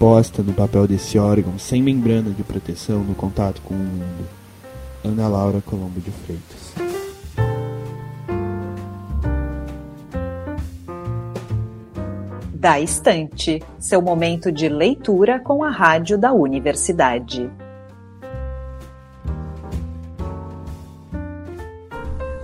posta no papel desse órgão sem membrana de proteção no contato com o mundo. Ana Laura Colombo de Freitas. Da Estante, seu momento de leitura com a rádio da universidade.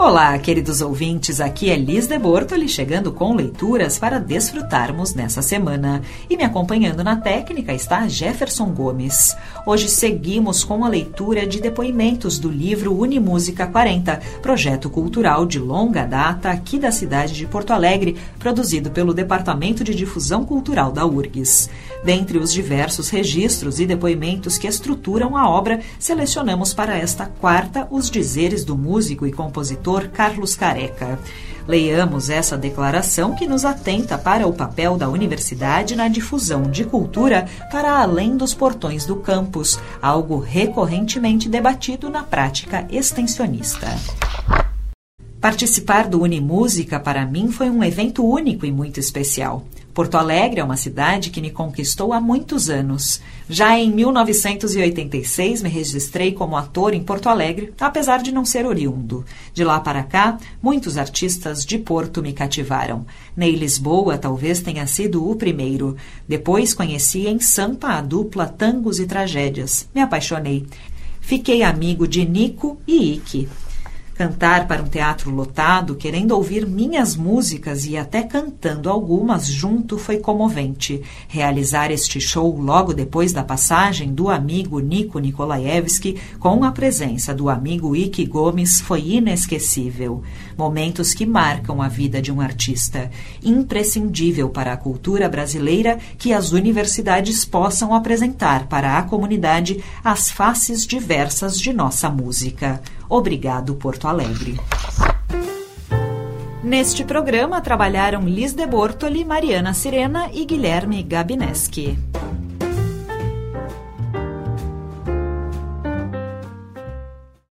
Olá, queridos ouvintes, aqui é Liz de Bortoli chegando com leituras para desfrutarmos nessa semana. E me acompanhando na técnica está Jefferson Gomes. Hoje seguimos com a leitura de depoimentos do livro Unimúsica 40, projeto cultural de longa data aqui da cidade de Porto Alegre, produzido pelo Departamento de Difusão Cultural da URGS. Dentre os diversos registros e depoimentos que estruturam a obra, selecionamos para esta quarta os dizeres do músico e compositor Carlos Careca. Leiamos essa declaração que nos atenta para o papel da universidade na difusão de cultura para além dos portões do campus, algo recorrentemente debatido na prática extensionista. Participar do Unimúsica para mim foi um evento único e muito especial. Porto Alegre é uma cidade que me conquistou há muitos anos. Já em 1986 me registrei como ator em Porto Alegre, apesar de não ser oriundo. De lá para cá, muitos artistas de Porto me cativaram. Ney Lisboa talvez tenha sido o primeiro. Depois conheci em Sampa a dupla Tangos e Tragédias. Me apaixonei. Fiquei amigo de Nico e Ike. Cantar para um teatro lotado, querendo ouvir minhas músicas e até cantando algumas junto foi comovente. Realizar este show logo depois da passagem do amigo Nico Nikolaevski com a presença do amigo Ike Gomes foi inesquecível. Momentos que marcam a vida de um artista. Imprescindível para a cultura brasileira que as universidades possam apresentar para a comunidade as faces diversas de nossa música. Obrigado, Porto Alegre. Neste programa trabalharam Liz de Bortoli, Mariana Sirena e Guilherme Gabineski.